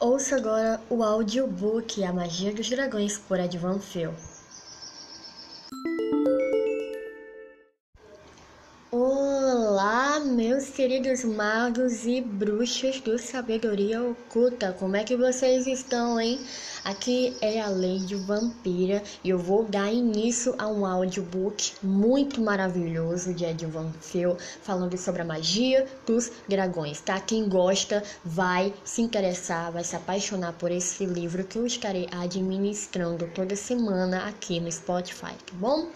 Ouça agora o audiobook A Magia dos Dragões por Advan Phil. Queridos magos e bruxas do Sabedoria Oculta. Como é que vocês estão, hein? Aqui é a Lady Vampira e eu vou dar início a um audiobook muito maravilhoso de Edvan Phil, falando sobre a magia dos dragões, tá? Quem gosta vai se interessar, vai se apaixonar por esse livro que eu estarei administrando toda semana aqui no Spotify, tá bom?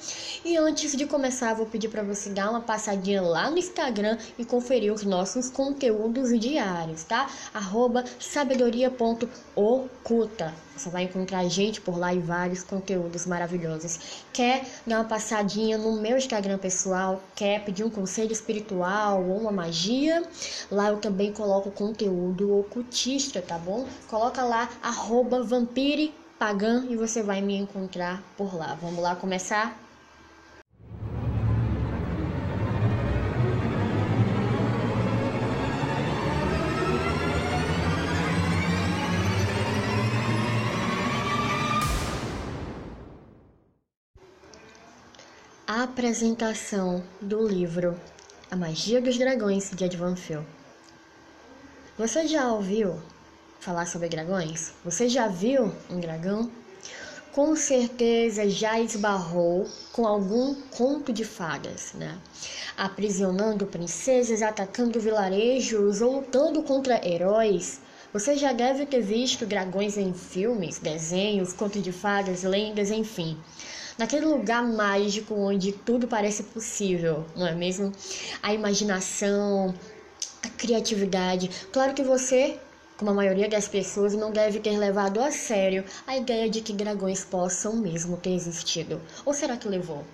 E antes de começar, vou pedir para você dar uma passadinha lá no Instagram e conferir os nossos conteúdos diários, tá? Arroba sabedoria.oculta. Você vai encontrar a gente por lá e vários conteúdos maravilhosos. Quer dar uma passadinha no meu Instagram pessoal? Quer pedir um conselho espiritual ou uma magia? Lá eu também coloco conteúdo ocultista, tá bom? Coloca lá, arroba vampiripagan e você vai me encontrar por lá. Vamos lá começar? Apresentação do livro A Magia dos Dragões de Edvan Phil. Você já ouviu falar sobre dragões? Você já viu um dragão? Com certeza já esbarrou com algum conto de fadas, né? Aprisionando princesas, atacando vilarejos ou lutando contra heróis. Você já deve ter visto dragões em filmes, desenhos, contos de fadas, lendas, enfim naquele lugar mágico onde tudo parece possível, não é mesmo? A imaginação, a criatividade. Claro que você, como a maioria das pessoas, não deve ter levado a sério a ideia de que dragões possam mesmo ter existido. Ou será que levou?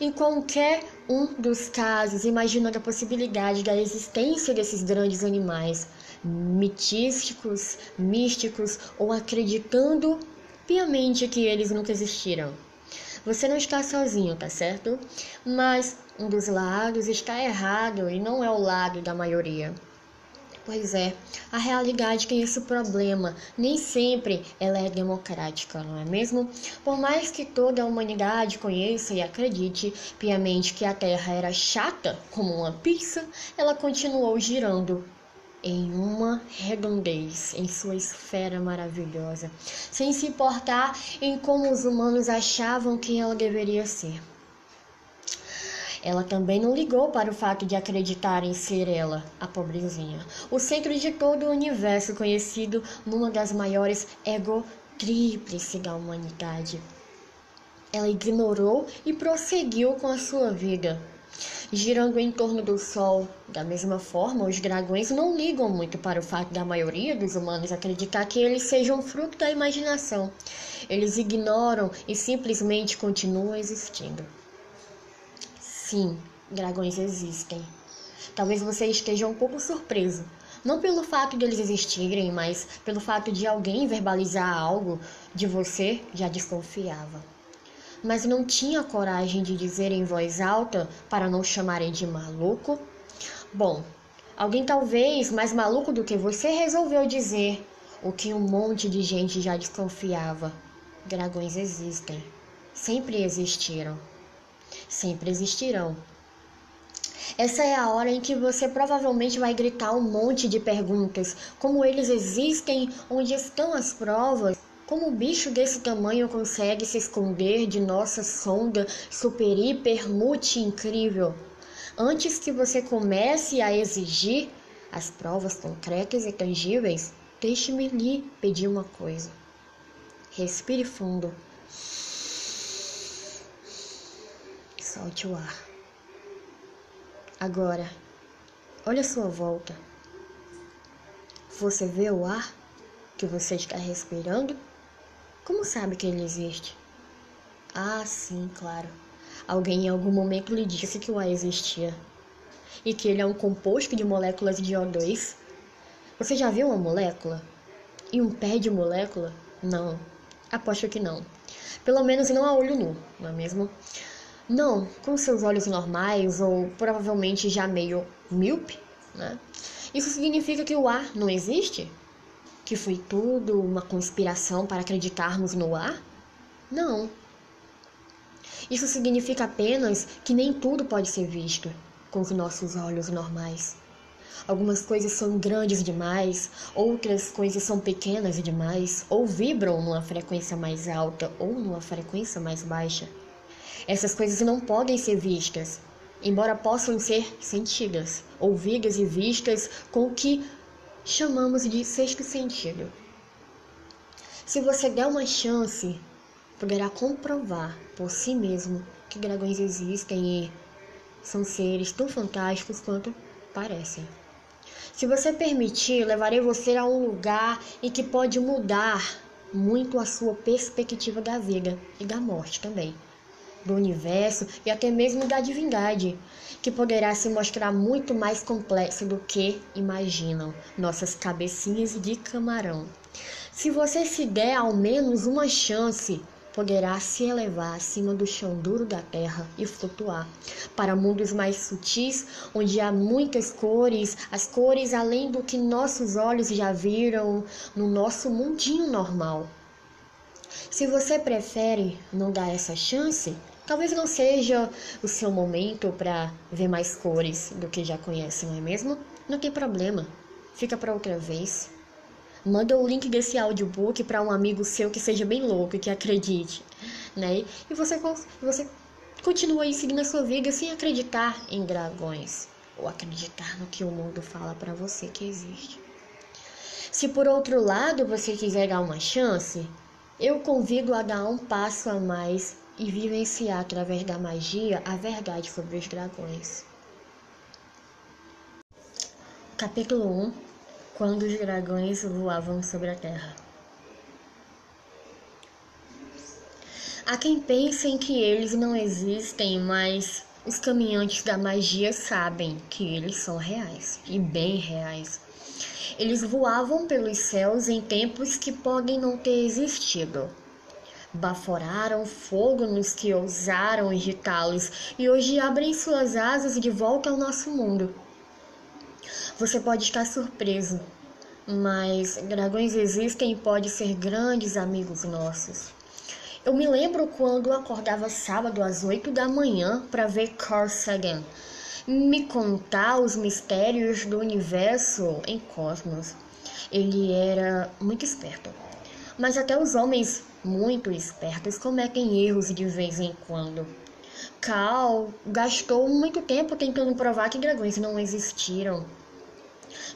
Em qualquer um dos casos, imaginando a possibilidade da existência desses grandes animais, mitísticos, místicos ou acreditando piamente que eles nunca existiram. Você não está sozinho, tá certo? Mas um dos lados está errado e não é o lado da maioria. Pois é, a realidade tem esse problema. Nem sempre ela é democrática, não é mesmo? Por mais que toda a humanidade conheça e acredite piamente que a Terra era chata como uma pizza, ela continuou girando em uma redondez, em sua esfera maravilhosa, sem se importar em como os humanos achavam que ela deveria ser. Ela também não ligou para o fato de acreditar em ser ela, a pobrezinha, o centro de todo o universo, conhecido numa das maiores egotríplices da humanidade. Ela ignorou e prosseguiu com a sua vida, girando em torno do Sol. Da mesma forma, os dragões não ligam muito para o fato da maioria dos humanos acreditar que eles sejam fruto da imaginação. Eles ignoram e simplesmente continuam existindo. Sim, dragões existem. Talvez você esteja um pouco surpreso. Não pelo fato de eles existirem, mas pelo fato de alguém verbalizar algo de você já desconfiava mas não tinha coragem de dizer em voz alta para não chamarem de maluco? Bom, alguém talvez mais maluco do que você resolveu dizer o que um monte de gente já desconfiava. Dragões existem. Sempre existiram. Sempre existirão. Essa é a hora em que você provavelmente vai gritar um monte de perguntas, como eles existem, onde estão as provas, como um bicho desse tamanho consegue se esconder de nossa sonda super hiper multi incrível? Antes que você comece a exigir as provas concretas e tangíveis, deixe-me lhe pedir uma coisa. Respire fundo. Solte o ar. Agora, olhe a sua volta. Você vê o ar que você está respirando? Como sabe que ele existe? Ah, sim, claro. Alguém em algum momento lhe disse que o ar existia. E que ele é um composto de moléculas de O2. Você já viu uma molécula? E um pé de molécula? Não. Aposto que não. Pelo menos não a olho nu, não é mesmo? Não, com seus olhos normais ou provavelmente já meio míope, né? Isso significa que o ar não existe? Que foi tudo uma conspiração para acreditarmos no ar? Não. Isso significa apenas que nem tudo pode ser visto com os nossos olhos normais. Algumas coisas são grandes demais, outras coisas são pequenas demais, ou vibram numa frequência mais alta ou numa frequência mais baixa. Essas coisas não podem ser vistas, embora possam ser sentidas, ouvidas e vistas com o que chamamos de sexto sentido. Se você der uma chance, poderá comprovar por si mesmo que dragões existem e são seres tão fantásticos quanto parecem. Se você permitir, levarei você a um lugar em que pode mudar muito a sua perspectiva da vida e da morte também, do universo e até mesmo da divindade, que poderá se mostrar muito mais complexa do que imaginam nossas cabecinhas de camarão. Se você se der ao menos uma chance, poderá se elevar acima do chão duro da terra e flutuar para mundos mais sutis, onde há muitas cores, as cores além do que nossos olhos já viram no nosso mundinho normal. Se você prefere não dar essa chance, talvez não seja o seu momento para ver mais cores do que já conhece, não é mesmo? Não tem problema, fica para outra vez. Manda o link desse audiobook para um amigo seu que seja bem louco e que acredite, né? E você, você continua aí seguindo a sua vida sem acreditar em dragões ou acreditar no que o mundo fala para você que existe. Se por outro lado você quiser dar uma chance, eu convido a dar um passo a mais e vivenciar através da magia a verdade sobre os dragões. Capítulo 1 quando os dragões voavam sobre a terra. Há quem pense que eles não existem, mas os caminhantes da magia sabem que eles são reais e bem reais. Eles voavam pelos céus em tempos que podem não ter existido. Baforaram fogo nos que ousaram irritá-los e hoje abrem suas asas de volta ao nosso mundo. Você pode estar surpreso, mas dragões existem e podem ser grandes amigos nossos. Eu me lembro quando acordava sábado às 8 da manhã para ver Carl Sagan me contar os mistérios do universo em cosmos. Ele era muito esperto. Mas até os homens muito espertos cometem erros de vez em quando. Carl gastou muito tempo tentando provar que dragões não existiram.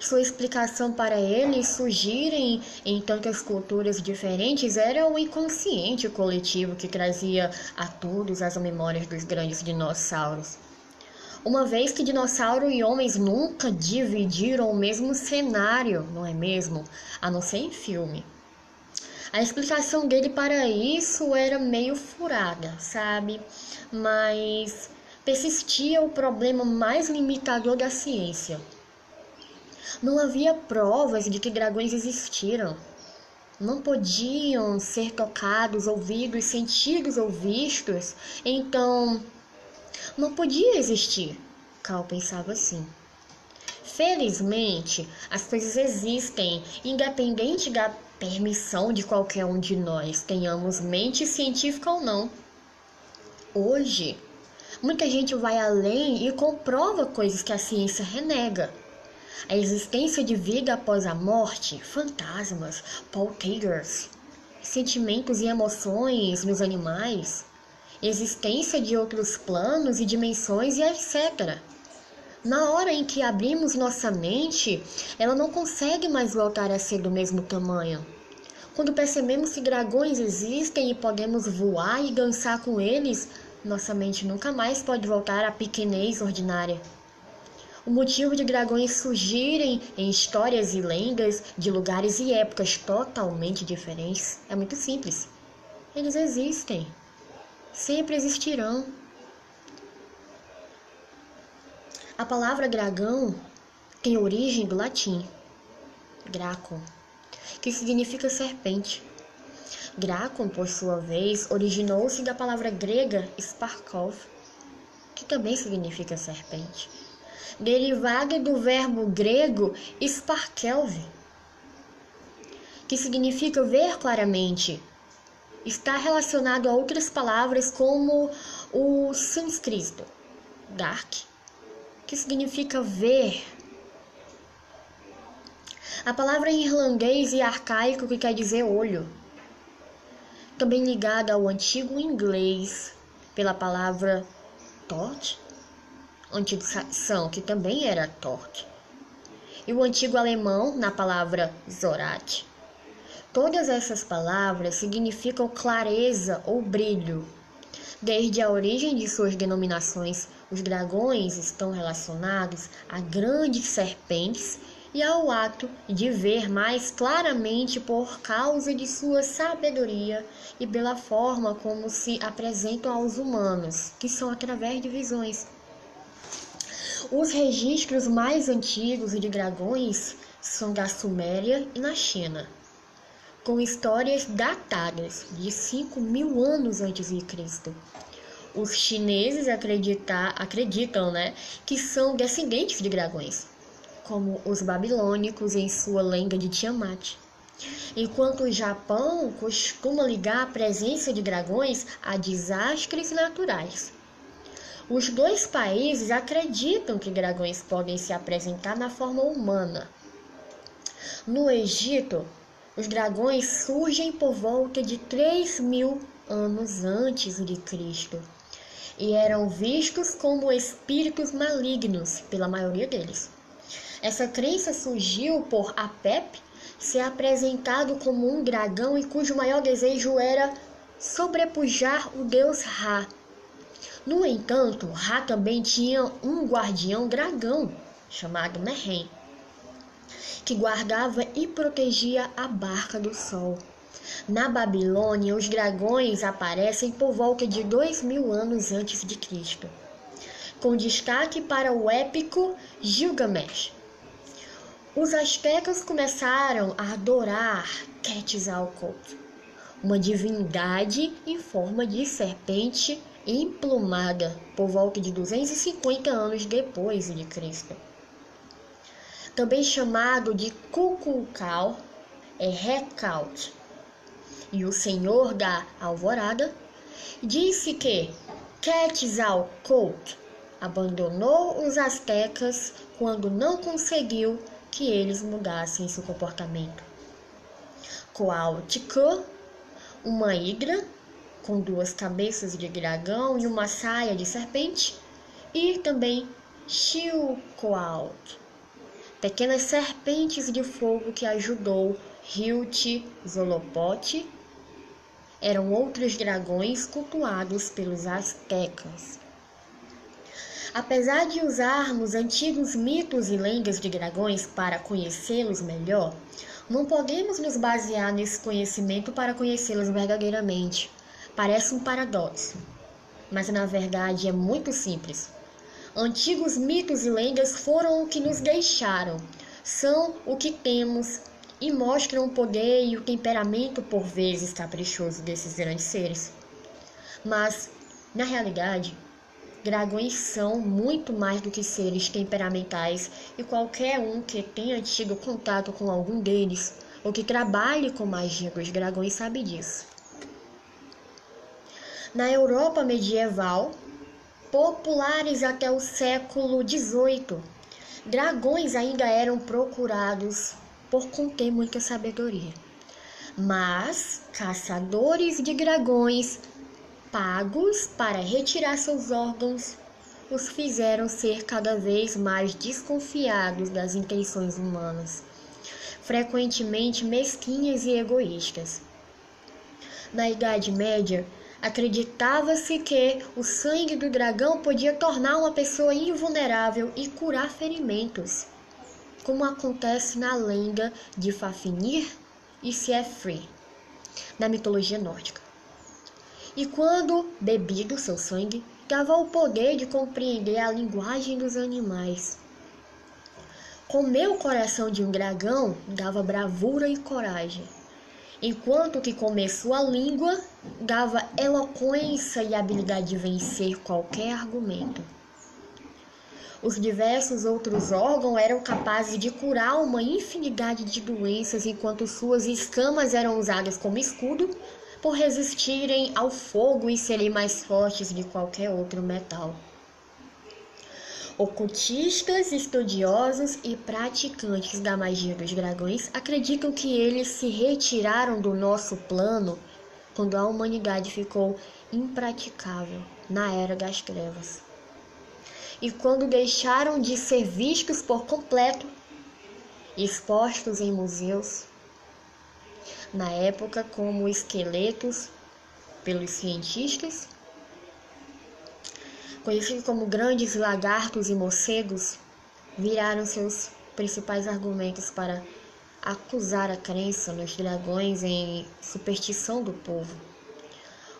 Sua explicação para eles surgirem em tantas culturas diferentes era o inconsciente coletivo que trazia a todos as memórias dos grandes dinossauros. Uma vez que dinossauro e homens nunca dividiram o mesmo cenário, não é mesmo? A não ser em filme. A explicação dele para isso era meio furada, sabe? Mas persistia o problema mais limitador da ciência não havia provas de que dragões existiram. Não podiam ser tocados, ouvidos, sentidos ou vistos. Então, não podia existir. Cal pensava assim. Felizmente, as coisas existem, independente da permissão de qualquer um de nós, tenhamos mente científica ou não. Hoje, muita gente vai além e comprova coisas que a ciência renega a existência de vida após a morte, fantasmas, poltergeists, sentimentos e emoções nos animais, existência de outros planos e dimensões e etc. Na hora em que abrimos nossa mente, ela não consegue mais voltar a ser do mesmo tamanho. Quando percebemos que dragões existem e podemos voar e dançar com eles, nossa mente nunca mais pode voltar à pequenez ordinária. O motivo de dragões surgirem em histórias e lendas de lugares e épocas totalmente diferentes é muito simples. Eles existem. Sempre existirão. A palavra dragão tem origem do latim gracon, que significa serpente. Gracon, por sua vez, originou-se da palavra grega sparkov, que também significa serpente derivada do verbo grego sparkelve. que significa ver claramente. Está relacionado a outras palavras como o sânscrito, dark, que significa ver. A palavra em irlandês e arcaico que quer dizer olho. Também ligada ao antigo inglês pela palavra torch, antigo saxão que também era torch e o antigo alemão na palavra Zorat. Todas essas palavras significam clareza ou brilho. Desde a origem de suas denominações, os dragões estão relacionados a grandes serpentes e ao ato de ver mais claramente por causa de sua sabedoria e pela forma como se apresentam aos humanos, que são através de visões. Os registros mais antigos de dragões são da Suméria e na China, com histórias datadas de 5 mil anos antes de Cristo. Os chineses acreditar, acreditam né, que são descendentes de dragões, como os babilônicos em sua lenda de Tiamat. Enquanto o Japão costuma ligar a presença de dragões a desastres naturais. Os dois países acreditam que dragões podem se apresentar na forma humana. No Egito, os dragões surgem por volta de 3 mil anos antes de Cristo e eram vistos como espíritos malignos pela maioria deles. Essa crença surgiu por Apep ser apresentado como um dragão e cujo maior desejo era sobrepujar o deus Ra no entanto, Ra também tinha um guardião dragão chamado Mehen, que guardava e protegia a barca do sol. Na Babilônia, os dragões aparecem por volta de dois mil anos antes de Cristo, com destaque para o épico Gilgamesh. Os astecas começaram a adorar Quetzalcoatl, uma divindade em forma de serpente emplumada por volta de 250 anos depois de Cristo. Também chamado de Kukulkal, é Recaut. E o Senhor da Alvorada disse que Quetzalcoatl abandonou os astecas quando não conseguiu que eles mudassem seu comportamento. Coautlicue, uma hidra com duas cabeças de dragão e uma saia de serpente, e também Chilcoalt, pequenas serpentes de fogo que ajudou Hilt Zolopote. Eram outros dragões cultuados pelos astecas. Apesar de usarmos antigos mitos e lendas de dragões para conhecê-los melhor, não podemos nos basear nesse conhecimento para conhecê-los verdadeiramente. Parece um paradoxo, mas na verdade é muito simples. Antigos mitos e lendas foram o que nos deixaram, são o que temos e mostram o poder e o temperamento por vezes caprichoso desses grandes seres. Mas, na realidade, dragões são muito mais do que seres temperamentais e qualquer um que tenha tido contato com algum deles ou que trabalhe com magia dos dragões sabe disso. Na Europa medieval, populares até o século XVIII, dragões ainda eram procurados por conter muita sabedoria. Mas caçadores de dragões, pagos para retirar seus órgãos, os fizeram ser cada vez mais desconfiados das intenções humanas, frequentemente mesquinhas e egoístas. Na Idade Média, Acreditava-se que o sangue do dragão podia tornar uma pessoa invulnerável e curar ferimentos, como acontece na lenda de Fafnir e Siegfried, na mitologia nórdica. E quando bebido seu sangue, dava o poder de compreender a linguagem dos animais. Comer o coração de um dragão dava bravura e coragem enquanto que comer sua língua dava eloquência e habilidade de vencer qualquer argumento. Os diversos outros órgãos eram capazes de curar uma infinidade de doenças, enquanto suas escamas eram usadas como escudo por resistirem ao fogo e serem mais fortes de qualquer outro metal. Ocultistas, estudiosos e praticantes da magia dos dragões acreditam que eles se retiraram do nosso plano quando a humanidade ficou impraticável na Era das Trevas e quando deixaram de ser vistos por completo, expostos em museus, na época como esqueletos pelos cientistas, conhecidos como grandes lagartos e morcegos, viraram seus principais argumentos para acusar a crença nos dragões em superstição do povo.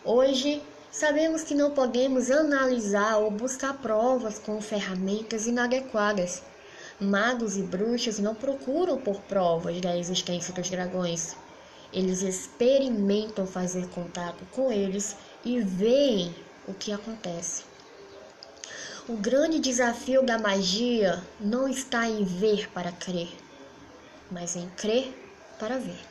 Hoje, Sabemos que não podemos analisar ou buscar provas com ferramentas inadequadas. Magos e bruxos não procuram por provas da existência dos dragões. Eles experimentam fazer contato com eles e veem o que acontece. O grande desafio da magia não está em ver para crer, mas em crer para ver.